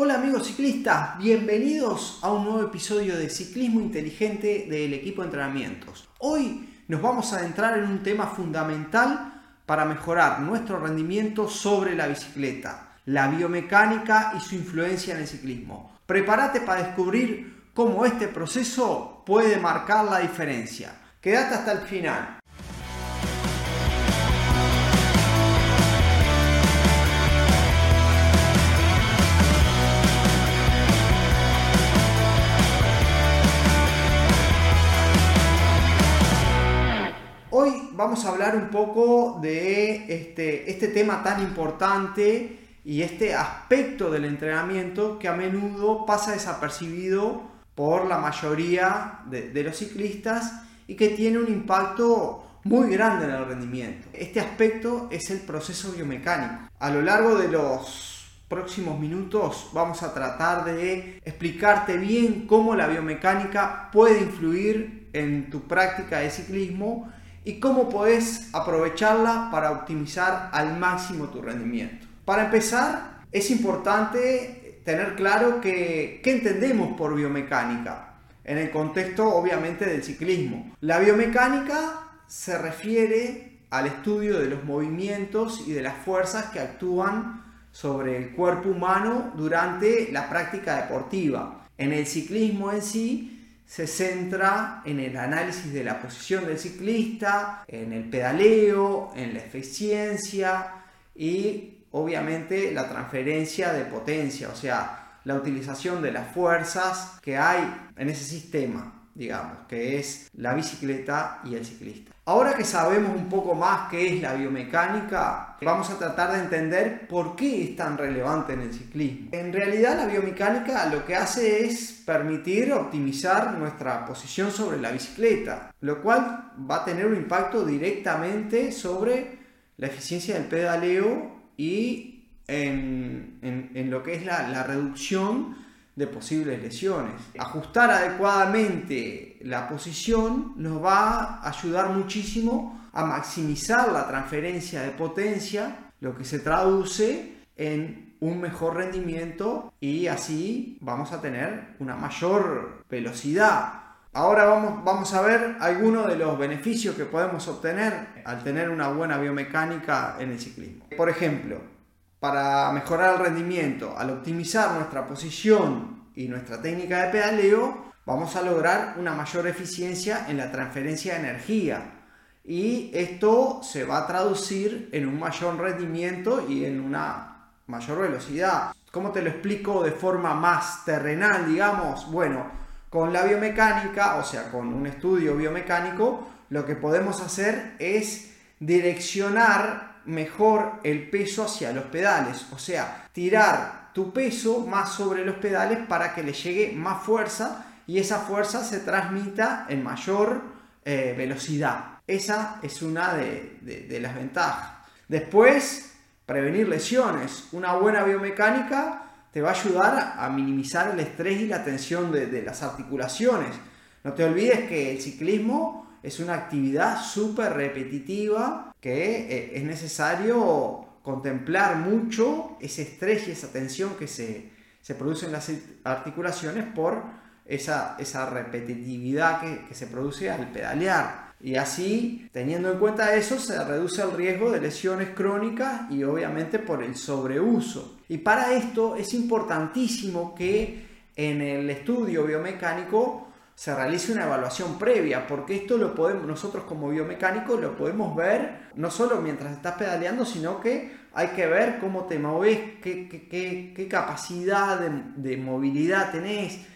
Hola amigos ciclistas, bienvenidos a un nuevo episodio de Ciclismo Inteligente del equipo entrenamientos. Hoy nos vamos a adentrar en un tema fundamental para mejorar nuestro rendimiento sobre la bicicleta, la biomecánica y su influencia en el ciclismo. Prepárate para descubrir cómo este proceso puede marcar la diferencia. Quédate hasta el final. Vamos a hablar un poco de este, este tema tan importante y este aspecto del entrenamiento que a menudo pasa desapercibido por la mayoría de, de los ciclistas y que tiene un impacto muy grande en el rendimiento. Este aspecto es el proceso biomecánico. A lo largo de los próximos minutos vamos a tratar de explicarte bien cómo la biomecánica puede influir en tu práctica de ciclismo y cómo puedes aprovecharla para optimizar al máximo tu rendimiento. Para empezar, es importante tener claro que, qué entendemos por biomecánica en el contexto obviamente del ciclismo. La biomecánica se refiere al estudio de los movimientos y de las fuerzas que actúan sobre el cuerpo humano durante la práctica deportiva. En el ciclismo en sí se centra en el análisis de la posición del ciclista, en el pedaleo, en la eficiencia y obviamente la transferencia de potencia, o sea, la utilización de las fuerzas que hay en ese sistema digamos, que es la bicicleta y el ciclista. Ahora que sabemos un poco más qué es la biomecánica, vamos a tratar de entender por qué es tan relevante en el ciclismo. En realidad la biomecánica lo que hace es permitir optimizar nuestra posición sobre la bicicleta, lo cual va a tener un impacto directamente sobre la eficiencia del pedaleo y en, lo que es la reducción de posibles lesiones. Ajustar adecuadamente la posición nos va a ayudar muchísimo a maximizar la transferencia de potencia, lo que se traduce en un mejor rendimiento y así vamos a tener una mayor velocidad. Ahora vamos, vamos a ver algunos de los beneficios que podemos obtener al tener una buena biomecánica en el ciclismo. Por ejemplo, para mejorar el rendimiento, al optimizar nuestra posición y nuestra técnica de pedaleo, vamos a lograr una mayor eficiencia en la transferencia de energía. Y esto se va a traducir en un mayor rendimiento y en una mayor velocidad. ¿Cómo te lo explico de forma más terrenal, digamos? Bueno, con la biomecánica, o sea, con un estudio biomecánico, lo que podemos hacer es direccionar mejor el peso hacia los pedales, o sea, tirar tu peso más sobre los pedales para que le llegue más fuerza y esa fuerza se transmita en mayor eh, velocidad. Esa es una de, las ventajas. Después, prevenir lesiones. Una buena biomecánica te va a ayudar a minimizar el estrés y la tensión de las articulaciones. No te olvides que el ciclismo es una actividad súper repetitiva que eh, es necesario contemplar mucho ese estrés y esa tensión que se, produce en las articulaciones por esa, esa repetitividad que, se produce al pedalear. Y así, teniendo en cuenta eso, se reduce el riesgo de lesiones crónicas y obviamente por el sobreuso. Y para esto es importantísimo que en el estudio biomecánico se realice una evaluación previa, porque esto lo podemos, nosotros como biomecánicos lo podemos ver no solo mientras estás pedaleando, sino que hay que ver cómo te mueves, qué, qué, capacidad de, movilidad tenés,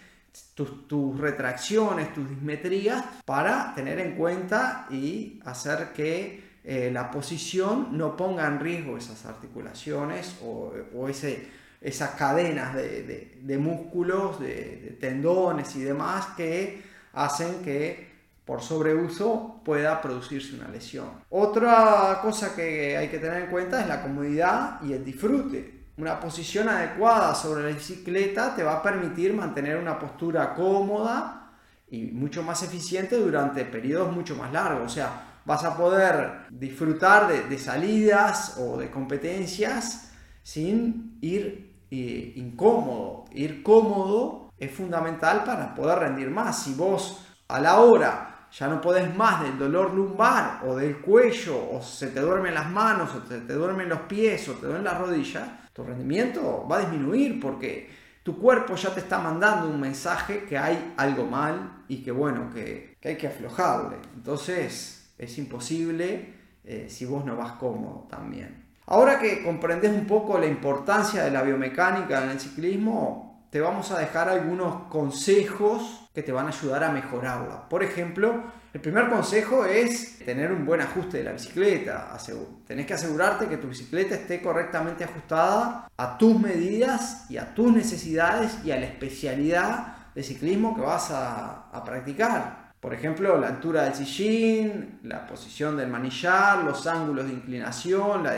tus, retracciones, tus dismetrías, para tener en cuenta y hacer que eh, la posición no ponga en riesgo esas articulaciones o, o ese esas cadenas de, músculos, de, tendones y demás que hacen que por sobreuso pueda producirse una lesión. Otra cosa que hay que tener en cuenta es la comodidad y el disfrute. Una posición adecuada sobre la bicicleta te va a permitir mantener una postura cómoda y mucho más eficiente durante periodos mucho más largos. O sea, vas a poder disfrutar de, de salidas o de competencias sin ir incómodo. Ir cómodo es fundamental para poder rendir más. Si vos a la hora ya no podés más del dolor lumbar o del cuello, o se te duermen las manos, o se te duermen los pies, o te duermen las rodillas, tu rendimiento va a disminuir porque tu cuerpo ya te está mandando un mensaje que hay algo mal y que bueno, que, hay que aflojarle. Entonces es imposible eh, si vos no vas cómodo también. Ahora que comprendes un poco la importancia de la biomecánica en el ciclismo, te vamos a dejar algunos consejos que te van a ayudar a mejorarla. Por ejemplo, el primer consejo es tener un buen ajuste de la bicicleta. Tenés que asegurarte que tu bicicleta esté correctamente ajustada a tus medidas y a tus necesidades y a la especialidad de ciclismo que vas a, practicar. Por ejemplo, la altura del sillín, la posición del manillar, los ángulos de inclinación, la,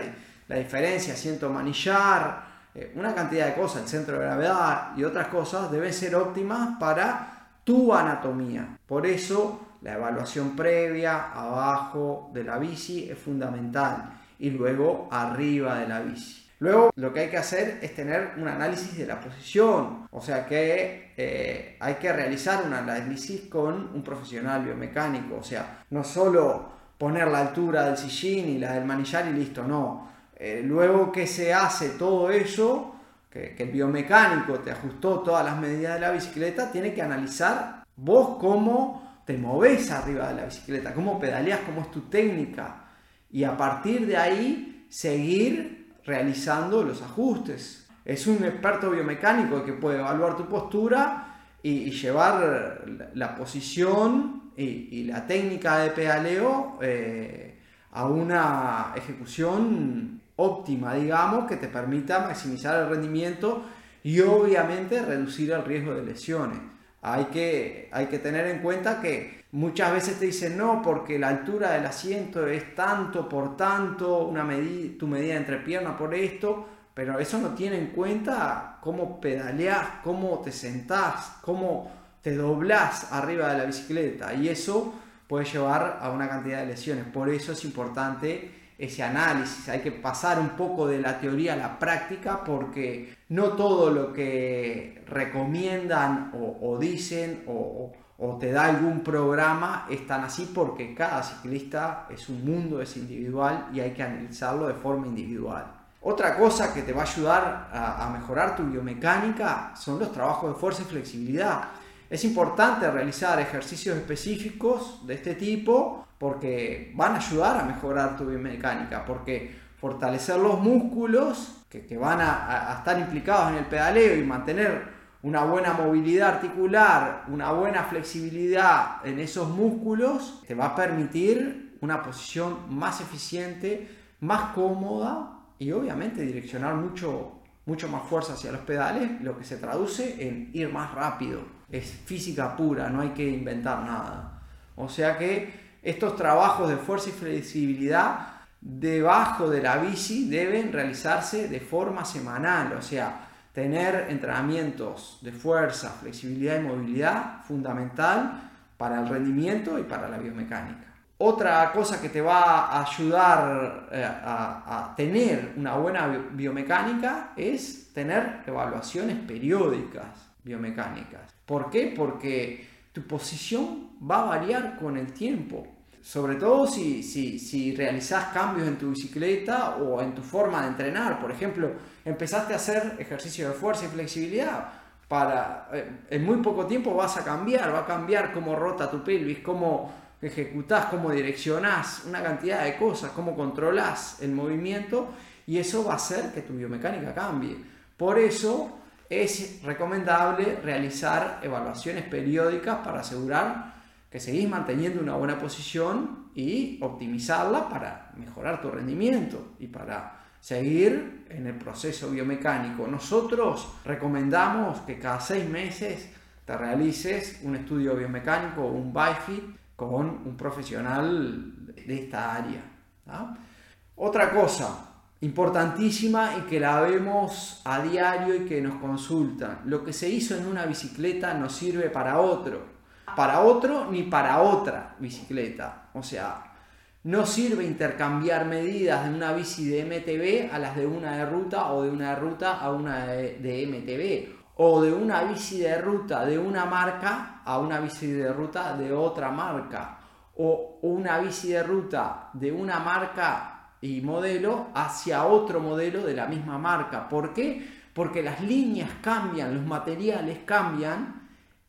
la diferencia asiento-manillar, eh, una cantidad de cosas, el centro de gravedad y otras cosas deben ser óptimas para tu anatomía. Por eso la evaluación previa abajo de la bici es fundamental y luego arriba de la bici. Luego lo que hay que hacer es tener un análisis de la posición, o sea que eh, hay que realizar un análisis con un profesional biomecánico, o sea, no solo poner la altura del sillín y la del manillar y listo, no. Eh, luego que se hace todo eso, que, el biomecánico te ajustó todas las medidas de la bicicleta, tiene que analizar vos cómo te moves arriba de la bicicleta, cómo pedaleas, cómo es tu técnica. Y a partir de ahí seguir realizando los ajustes. Es un experto biomecánico que puede evaluar tu postura y, llevar la posición y, la técnica de pedaleo eh, a una ejecución óptima, digamos, que te permita maximizar el rendimiento y obviamente reducir el riesgo de lesiones. Hay que, hay que tener en cuenta que muchas veces te dicen no, porque la altura del asiento es tanto por tanto, una medida, tu medida entre piernas por esto, pero eso no tiene en cuenta cómo pedaleás, cómo te sentás, cómo te doblás arriba de la bicicleta y eso puede llevar a una cantidad de lesiones. Por eso es importante ese análisis, hay que pasar un poco de la teoría a la práctica porque no todo lo que recomiendan o, dicen o, te da algún programa es tan así porque cada ciclista es un mundo, es individual y hay que analizarlo de forma individual. Otra cosa que te va a ayudar a mejorar tu biomecánica son los trabajos de fuerza y flexibilidad. Es importante realizar ejercicios específicos de este tipo porque van a ayudar a mejorar tu biomecánica, porque fortalecer los músculos que, van a, estar implicados en el pedaleo y mantener una buena movilidad articular, una buena flexibilidad en esos músculos, te va a permitir una posición más eficiente, más cómoda y obviamente direccionar mucho, mucho más fuerza hacia los pedales, lo que se traduce en ir más rápido es física pura, no hay que inventar nada. O sea que estos trabajos de fuerza y flexibilidad debajo de la bici deben realizarse de forma semanal, o sea, tener entrenamientos de fuerza, flexibilidad y movilidad fundamental para el rendimiento y para la biomecánica. Otra cosa que te va a ayudar eh, a, a, tener una buena biomecánica es tener evaluaciones periódicas biomecánicas. ¿Por qué? Porque tu posición va a variar con el tiempo. Sobre todo si, si, cambios en tu bicicleta o en tu forma de entrenar. Por ejemplo, empezaste a hacer ejercicio de fuerza y flexibilidad. Para, eh, en muy poco tiempo vas a cambiar, va a cambiar cómo rota tu pelvis, cómo ejecutás, cómo direccionás, una cantidad de cosas, cómo controlás el movimiento y eso va a hacer que tu biomecánica cambie. Por eso es recomendable realizar evaluaciones periódicas para asegurar que seguís manteniendo una buena posición y optimizarla para mejorar tu rendimiento y para seguir en el proceso biomecánico. Nosotros recomendamos que cada seis meses te realices un estudio biomecánico o un BIFIT con un profesional de esta área. Otra cosa, importantísima y que la vemos a diario y que nos consultan. Lo que se hizo en una bicicleta no sirve para otro, para otro ni para otra bicicleta. O sea, No sirve intercambiar medidas de una bici de MTB a las de una de ruta o de una de ruta a una de, MTB o de una bici de ruta de una marca a una bici de ruta de otra marca o una bici de ruta de una marca y modelo hacia otro modelo de la misma marca. ¿Por qué? Porque las líneas cambian, los materiales cambian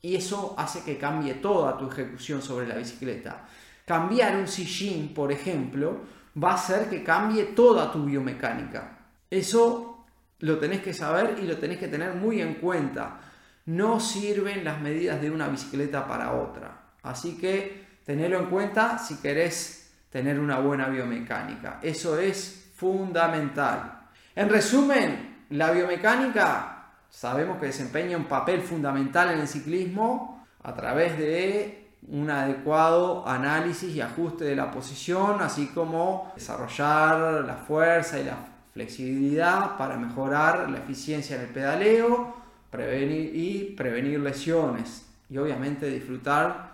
y eso hace que cambie toda tu ejecución sobre la bicicleta. Cambiar un sillín, por ejemplo, va a hacer que cambie toda tu biomecánica. Eso lo tenés que saber y lo tenés que tener muy en cuenta. No sirven las medidas de una bicicleta para otra. Así que tenelo en cuenta si querés tener una buena biomecánica. Eso es fundamental. En resumen, la biomecánica sabemos que desempeña un papel fundamental en el ciclismo a través de un adecuado análisis y ajuste de la posición, así como desarrollar la fuerza y la flexibilidad para mejorar la eficiencia en el pedaleo prevenir y prevenir lesiones y obviamente disfrutar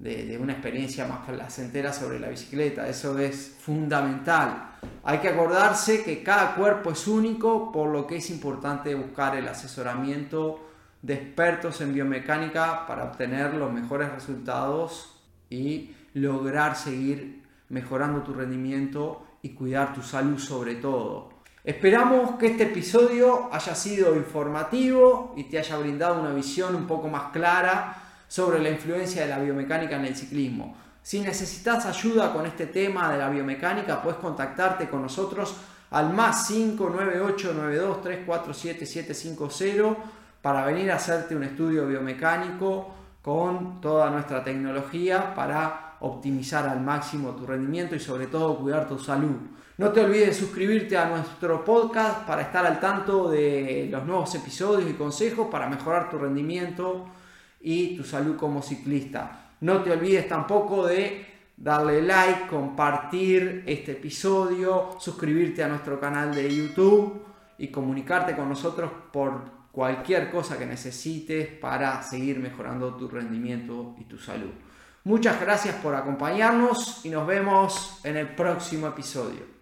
de, una experiencia más placentera sobre la bicicleta. Eso es fundamental. Hay que acordarse que cada cuerpo es único, por lo que es importante buscar el asesoramiento de expertos en biomecánica para obtener los mejores resultados y lograr seguir mejorando tu rendimiento y cuidar tu salud sobre todo. Esperamos que este episodio haya sido informativo y te haya brindado una visión un poco más clara sobre la influencia de la biomecánica en el ciclismo. Si necesitas ayuda con este tema de la biomecánica, puedes contactarte con nosotros al más 598 92 347 750 para venir a hacerte un estudio biomecánico con toda nuestra tecnología para optimizar al máximo tu rendimiento y sobre todo cuidar tu salud. No te olvides de suscribirte a nuestro podcast para estar al tanto de los nuevos episodios y consejos para mejorar tu rendimiento y tu salud como ciclista. No te olvides tampoco de darle like, compartir este episodio, suscribirte a nuestro canal de YouTube y comunicarte con nosotros por cualquier cosa que necesites para seguir mejorando tu rendimiento y tu salud. Muchas gracias por acompañarnos y nos vemos en el próximo episodio.